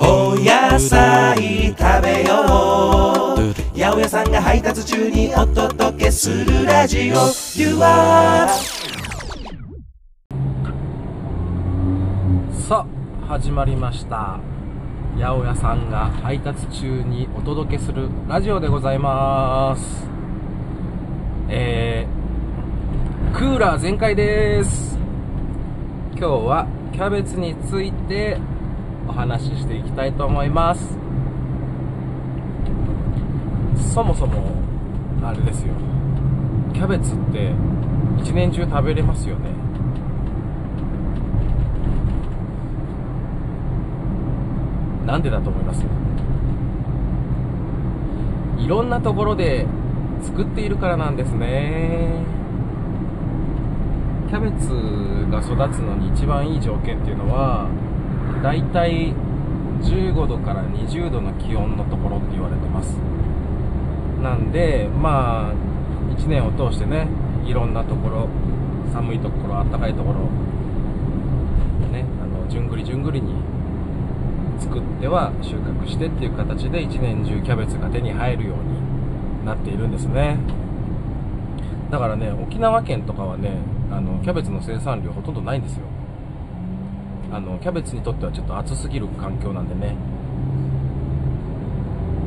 お野菜食べよう。八百屋さんが配達中にお届けするラジオ。You are さあ始まりました。八百屋さんが配達中にお届けするラジオでございます。えー、クーラー全開です。今日はキャベツについてお話ししていきたいと思います。そもそもあれですよ。キャベツって一年中食べれますよね。なんでだと思います？いろんなところで作っているからなんですね。キャベツが育つのに一番いい条件っていうのはだいたい15度から20度の気温のところって言われてます。なんでまあ1年を通してねいろんなところ寒いところ暖かいところねあのじゅんぐりじゅんぐりに作っては収穫してっていう形で一年中キャベツが手に入るようになっているんですね。だからね沖縄県とかはねあのキャベツの生産量ほとんどないんですよ。あのキャベツにとってはちょっと暑すぎる環境なんでね。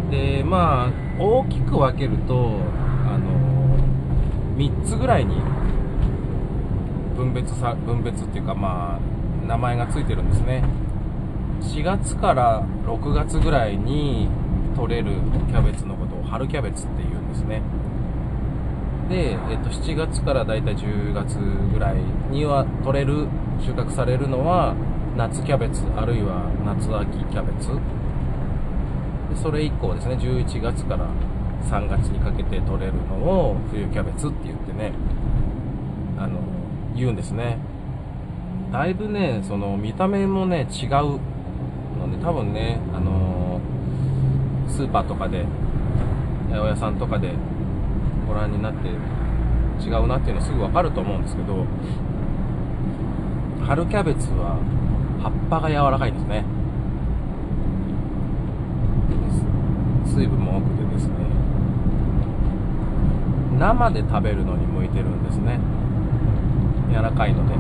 でまあ大きく分けるとあの3つぐらいに分別さ分別っていうかまあ名前がついてるんですね。4月から6月ぐらいに取れるキャベツのことを春キャベツっていうんですね。で、えっと、7月からだいたい10月ぐらいには取れる収穫されるのは夏キャベツあるいは夏秋キャベツ。でそれ以降ですね11月から3月にかけて取れるのを冬キャベツって言ってねあの言うんですね。だいぶねその見た目もね違うので多分ねあのスーパーとかで八百屋さんとかでご覧になって違うなっていうのすぐ分かると思うんですけど春キャベツは葉っぱが柔らかいですね。水分も多くてですね。生で食べるのに向いてるんですね。柔らかいので。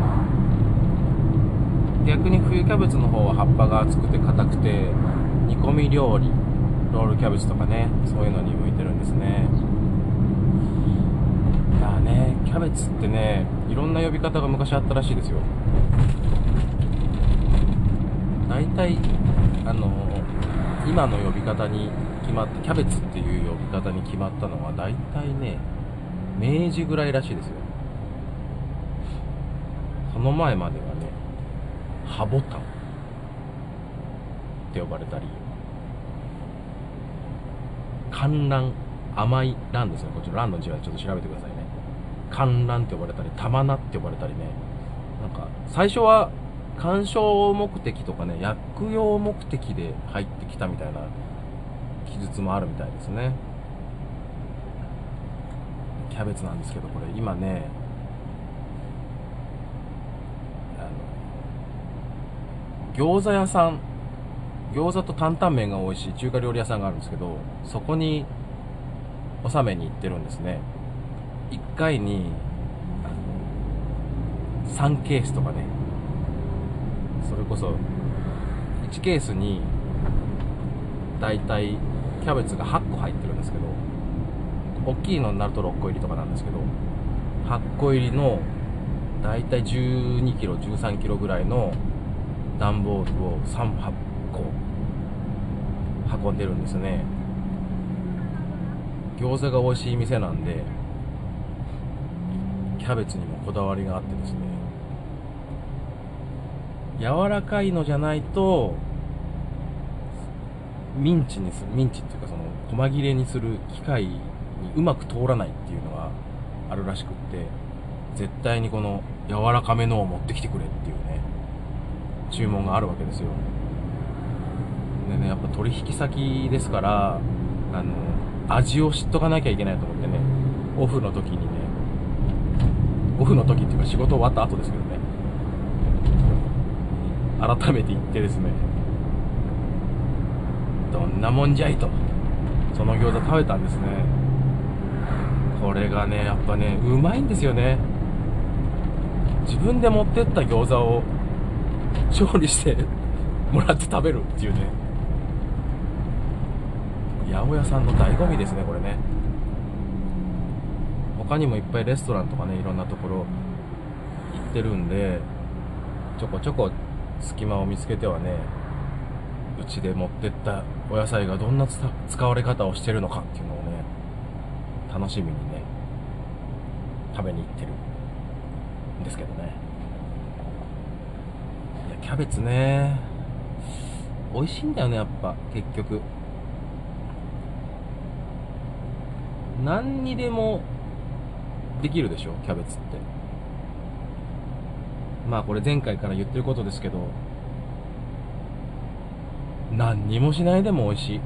逆に冬キャベツの方は葉っぱが厚くて硬くて煮込み料理ロールキャベツとかねそういうのに向いてるんですね。いやねキャベツってねいろんな呼び方が昔あったらしいですよ。大体あの今の呼び方に決まってキャベツっていう呼び方に決まったのは大体ね明治ぐらいらしいですよ。その前まではねハボタンって呼ばれたり観覧甘い蘭ですねこっちの蘭の字はちょっと調べてくださいね。観覧って呼ばれたり玉菜って呼ばれたりね。なんか最初は鑑賞目的とかね薬用目的で入ってきたみたいな記述もあるみたいですね。キャベツなんですけどこれ。今ねあの餃子屋さん餃子と担々麺が美味しい中華料理屋さんがあるんですけどそこに納めに行ってるんですね。1回に3ケースとかねそれこそ1ケースにだいたいキャベツが8個入ってるんですけど大きいのになると6個入りとかなんですけど8個入りのだいたい1 2キロ1 3キロぐらいの段ボールを3箱運んでるんですね。餃子が美味しい店なんでキャベツにもこだわりがあってですね。柔らかいのじゃないとミンチにするミンチっていうかその細切れにする機械にうまく通らないっていうのがあるらしくって絶対にこの柔らかめのを持ってきてくれっていうね注文があるわけですよ。でねやっぱ取引先ですからあの味を知っとかなきゃいけないと思ってねオフの時にねオフの時っていうか仕事終わった後ですけどね改めて言ってですね。どんなもんじゃいと。その餃子食べたんですね。これがねやっぱねうまいんですよね。自分で持ってった餃子を調理してもらって食べるっていうね。八百屋さんの醍醐味ですねこれね。他にもいっぱいレストランとかねいろんなところ行ってるんでちょこちょこ隙間を見つけてはねうちで持ってったお野菜がどんな使われ方をしてるのかっていうのをね楽しみにね食べに行ってるんですけどね。いやキャベツね美味しいんだよねやっぱ結局。何にでもできるでしょキャベツって。まあこれ前回から言ってることですけど何にもしないでも美味しい。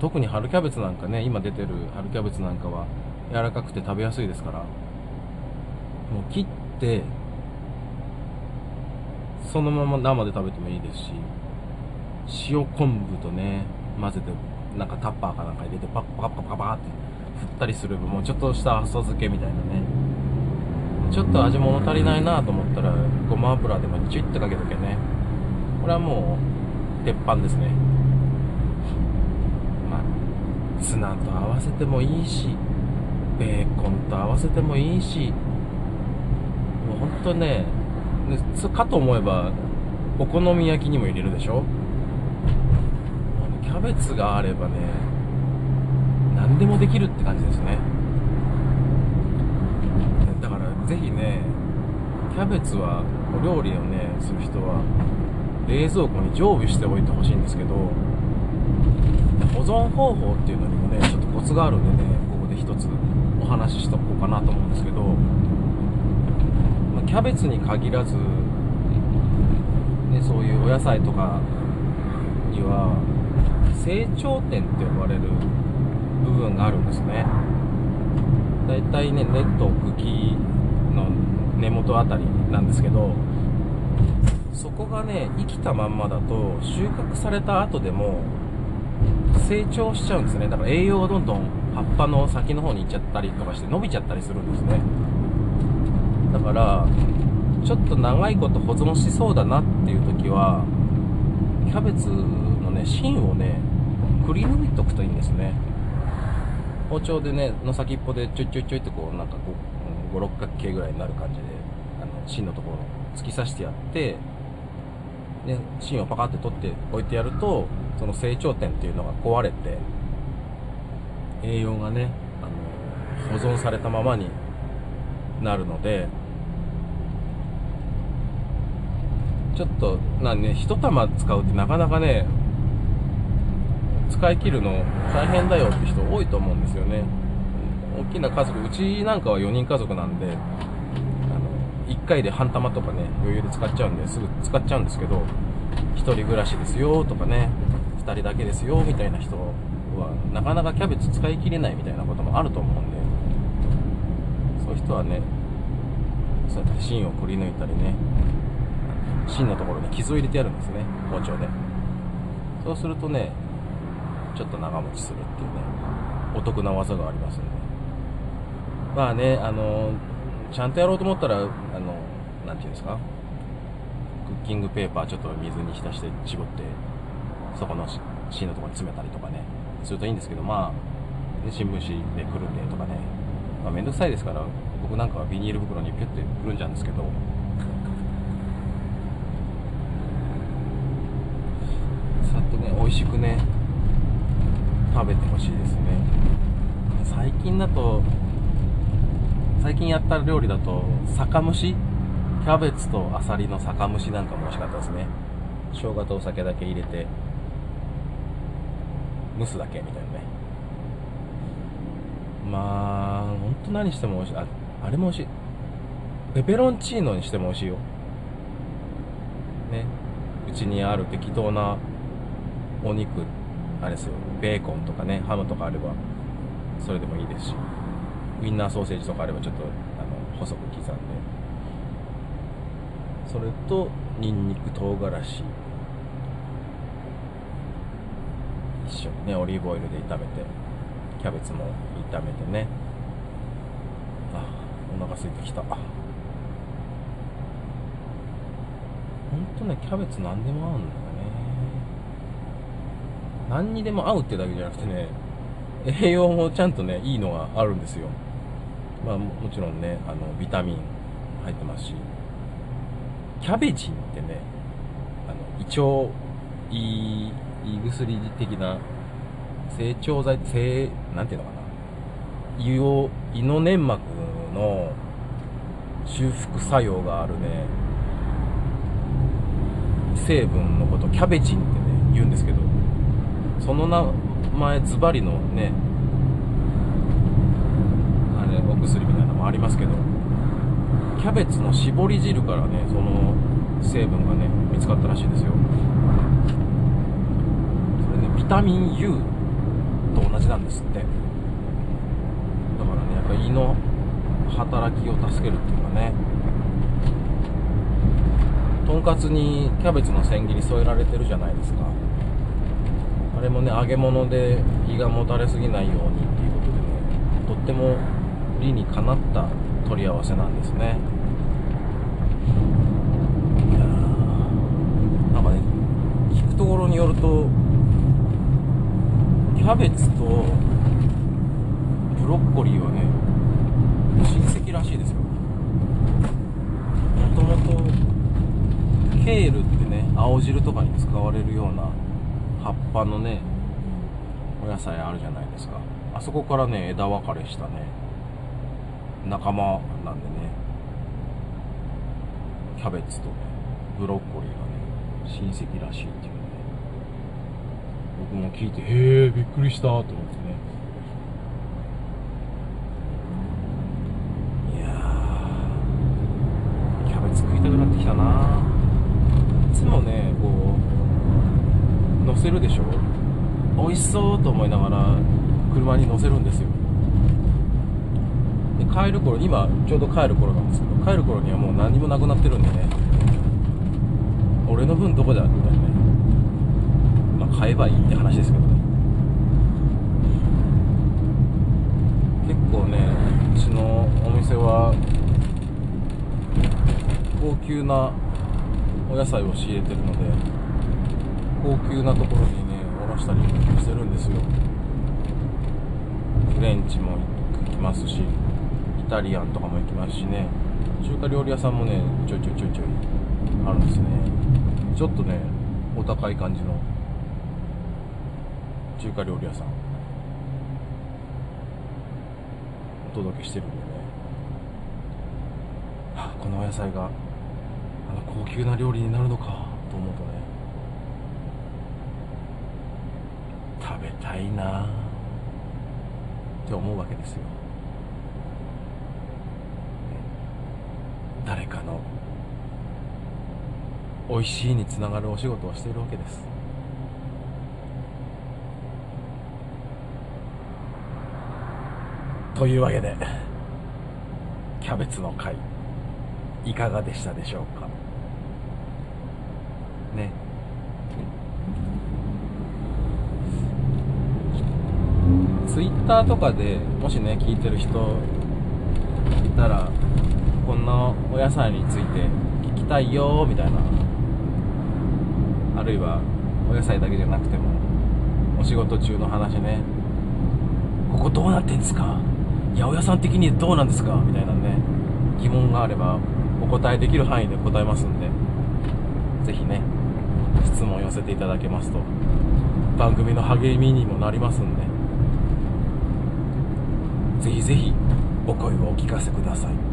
特に春キャベツなんかね今出てる春キャベツなんかは柔らかくて食べやすいですからもう切ってそのまま生で食べてもいいですし塩昆布とね混ぜてなんかタッパーかなんか入れてパッパッパッパッパッって振ったりすればもうちょっとした浅漬けみたいなね。ちょっと味物足りないなと思ったらごま油でもチュッとかけとけね。これはもう鉄板ですね。まあツナと合わせてもいいしベーコンと合わせてもいいし。もうほんとねかと思えばお好み焼きにも入れるでしょ。キャベツがあればね何でもできるって感じですね。ぜひねキャベツはお料理をねする人は冷蔵庫に常備しておいてほしいんですけど保存方法っていうのにもねちょっとコツがあるんでねここで一つお話ししとこうかなと思うんですけど、ま、キャベツに限らず、ね、そういうお野菜とかには成長点って呼ばれる部分があるんですね。だいたいね根と茎根元あたりなんですけどそこがね生きたまんまだと収穫された後でも成長しちゃうんですね。だから栄養がどんどん葉っぱの先の方に行っちゃったりとかして伸びちゃったりするんですね。だからちょっと長いこと保存しそうだなっていう時はキャベツのね芯をねくり抜いとくといいんですね。包丁でねの先っぽでちょいちょいちょいってこうなんか五六角形ぐらいになる感じで。芯のところ突き刺してやってで芯をパカって取って置いてやるとその成長点っていうのが壊れて栄養がねあの保存されたままになるのでちょっとなね一玉使うってなかなかね使い切るの大変だよって人多いと思うんですよね。大きな家族うちなんかは4人家族なんで1回で半玉とかね余裕で使っちゃうんですぐ使っちゃうんですけど1人暮らしですよとかね2人だけですよみたいな人はなかなかキャベツ使い切れないみたいなこともあると思うんでそういう人はねそうやって芯をくり抜いたりね芯のところに傷を入れてやるんですね包丁で。そうするとねちょっと長持ちするっていうねお得な技がありますんで。まあねあのちゃんとやろうと思ったらあの何て言うんですか？クッキングペーパーちょっと水に浸して絞ってそこの芯のところに詰めたりとかね。するといいんですけどまあ新聞紙でくるんでとかね、まあ、めんどくさいですから僕なんかはビニール袋にピュッてくるんじゃうんですけど。さっとね美味しくね食べてほしいですね。最近だと最近やった料理だと酒蒸し？キャベツとアサリの酒蒸しなんかも美味しかったですね。生姜とお酒だけ入れて蒸すだけみたいなね。まあほんと何しても美味しい。ああれも美味しい。ペペロンチーノにしても美味しいよ。ね。うちにある適当なお肉あれですよ。ベーコンとかねハムとかあればそれでもいいですし。ウインナーソーセージとかあればちょっとあの細く刻んで。それとニンニク唐辛子。一緒にねオリーブオイルで炒めてキャベツも炒めてね。あお腹空いてきた。ほんとねキャベツ何でも合うんだよね。何にでも合うってだけじゃなくてね栄養もちゃんとねいいのがあるんですよ。まあもちろんねあのビタミン入ってますしキャベジンってねあの胃腸胃胃薬的な成長剤成なんていうのかな。胃を胃の粘膜の修復作用があるね成分のことキャベジンってね言うんですけどその名前ズバリのね薬みたいなのもありますけどキャベツの絞り汁からねその成分がね見つかったらしいですよ。それねビタミン U と同じなんですって。だからねやっぱ胃の働きを助けるっていうかね。とんかつにキャベツの千切り添えられてるじゃないですか。あれもね揚げ物で胃がもたれすぎないようにっていうことでねとっても理にかなった取り合わせなんですね。いやなんかね聞くところによるとキャベツとブロッコリーはね親戚らしいですよ。もともとケールってね青汁とかに使われるような葉っぱのねお野菜あるじゃないですか。あそこからね枝分かれしたね。仲間なんでね。キャベツとねブロッコリーがね親戚らしいっていうね。僕も聞いてへえびっくりしたと思ってね。いやキャベツ食いたくなってきたな。いつもねこう乗せるでしょ？美味しそうと思いながら車に乗せるんですよ。帰る頃今ちょうど帰る頃なんですけど帰る頃にはもう何もなくなってるんでね。俺の分どこだみたいなね。まあ買えばいいって話ですけどね。結構ねうちのお店は高級なお野菜を仕入れてるので高級なところにねおろしたりしてるんですよ。フレンチも行きますし。タリアンとかも行きますしね。中華料理屋さんもねちょいちょいちょいちょいあるんですね。ちょっとねお高い感じの中華料理屋さんお届けしてるんでね、あ、このお野菜があの高級な料理になるのかと思うとね。食べたいなって思うわけですよ。の美味しいにつながるお仕事をしているわけです。というわけでキャベツの会いかがでしたでしょうか？ね。ツイッターとかでもしね聞いてる人いたらこんなお野菜について聞きたいよみたいな。あるいはお野菜だけじゃなくてもお仕事中の話ね。ここどうなってんですか？八百屋さん的にどうなんですか？みたいなね。疑問があればお答えできる範囲で答えますんで。ぜひね質問を寄せていただけますと番組の励みにもなりますんで。ぜひぜひお声をお聞かせください。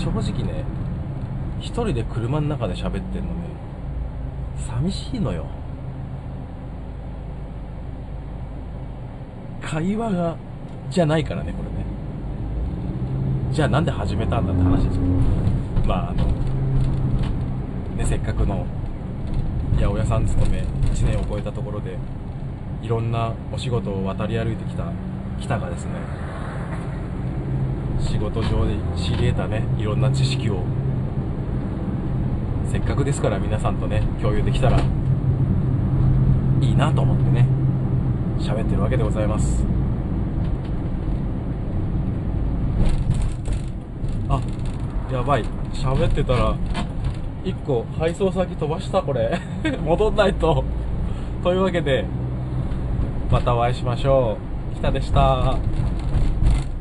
正直ね一人で車の中で喋ってんのね寂しいのよ。会話がじゃないからねこれね。じゃあなんで始めたんだって話ですけどまああのねせっかくの八百屋さん勤め1年を超えたところでいろんなお仕事を渡り歩いてきた北がですね仕事上で知り得たねいろんな知識をせっかくですから皆さんとね共有できたらいいなと思ってね喋ってるわけでございます。あやばい。喋ってたら1個配送先飛ばしたこれ。戻んないと。というわけでまたお会いしましょう。北でした。